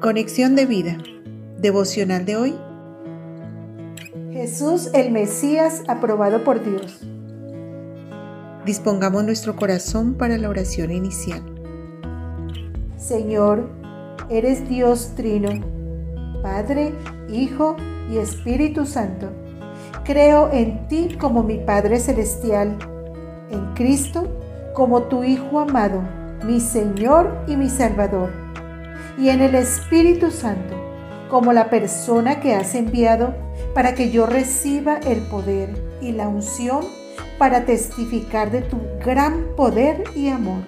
Conexión de vida. Devocional de hoy. Jesús el Mesías aprobado por Dios. Dispongamos nuestro corazón para la oración inicial. Señor, eres Dios trino, Padre, Hijo y Espíritu Santo. Creo en ti como mi Padre Celestial, en Cristo como tu Hijo amado, mi Señor y mi Salvador y en el Espíritu Santo, como la persona que has enviado para que yo reciba el poder y la unción para testificar de tu gran poder y amor.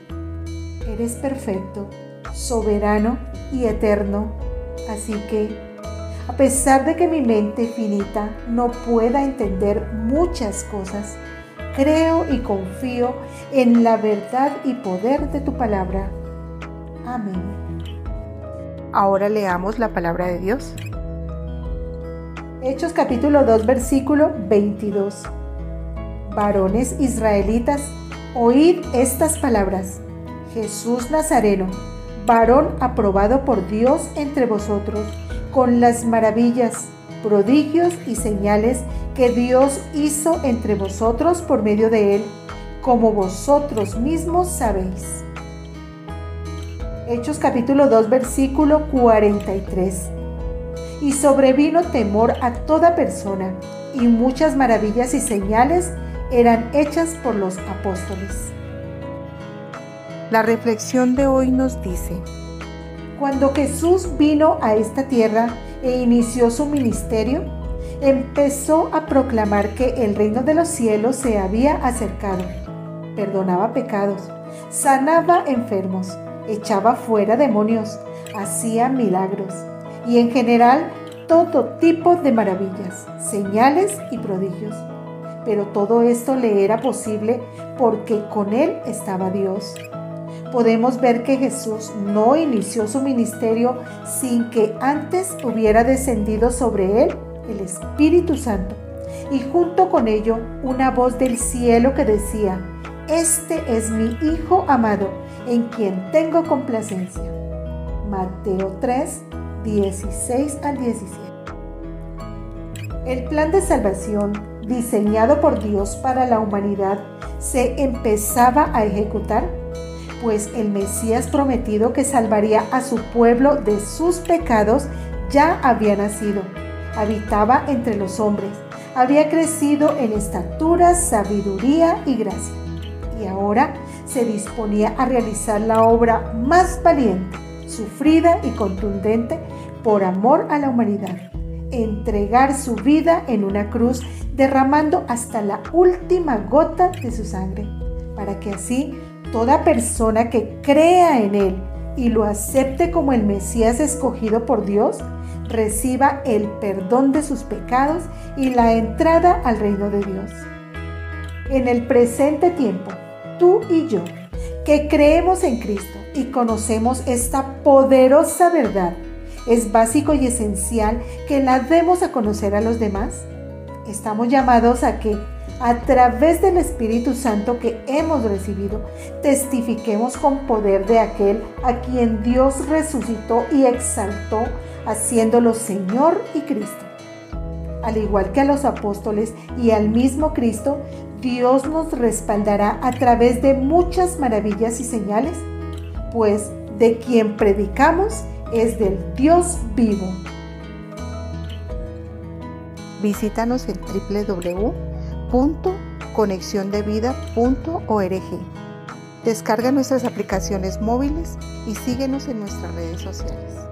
Eres perfecto, soberano y eterno, así que, a pesar de que mi mente finita no pueda entender muchas cosas, creo y confío en la verdad y poder de tu palabra. Amén. Ahora leamos la palabra de Dios. Hechos capítulo 2 versículo 22. Varones israelitas, oíd estas palabras. Jesús Nazareno, varón aprobado por Dios entre vosotros, con las maravillas, prodigios y señales que Dios hizo entre vosotros por medio de él, como vosotros mismos sabéis. Hechos capítulo 2 versículo 43. Y sobrevino temor a toda persona, y muchas maravillas y señales eran hechas por los apóstoles. La reflexión de hoy nos dice, Cuando Jesús vino a esta tierra e inició su ministerio, empezó a proclamar que el reino de los cielos se había acercado, perdonaba pecados, sanaba enfermos, echaba fuera demonios, hacía milagros y en general todo tipo de maravillas, señales y prodigios. Pero todo esto le era posible porque con él estaba Dios. Podemos ver que Jesús no inició su ministerio sin que antes hubiera descendido sobre él el Espíritu Santo y junto con ello una voz del cielo que decía, Este es mi Hijo amado en quien tengo complacencia. Mateo 3, 16 al 17. El plan de salvación diseñado por Dios para la humanidad se empezaba a ejecutar, pues el Mesías prometido que salvaría a su pueblo de sus pecados ya había nacido, habitaba entre los hombres, había crecido en estatura, sabiduría y gracia, y ahora se disponía a realizar la obra más valiente, sufrida y contundente por amor a la humanidad, entregar su vida en una cruz derramando hasta la última gota de su sangre, para que así toda persona que crea en Él y lo acepte como el Mesías escogido por Dios, reciba el perdón de sus pecados y la entrada al reino de Dios. En el presente tiempo, tú y yo, que creemos en Cristo y conocemos esta poderosa verdad, es básico y esencial que la demos a conocer a los demás. Estamos llamados a que, a través del Espíritu Santo que hemos recibido, testifiquemos con poder de aquel a quien Dios resucitó y exaltó, haciéndolo Señor y Cristo. Al igual que a los apóstoles y al mismo Cristo, Dios nos respaldará a través de muchas maravillas y señales, pues de quien predicamos es del Dios vivo. Visítanos en www.conexiondevida.org. Descarga nuestras aplicaciones móviles y síguenos en nuestras redes sociales.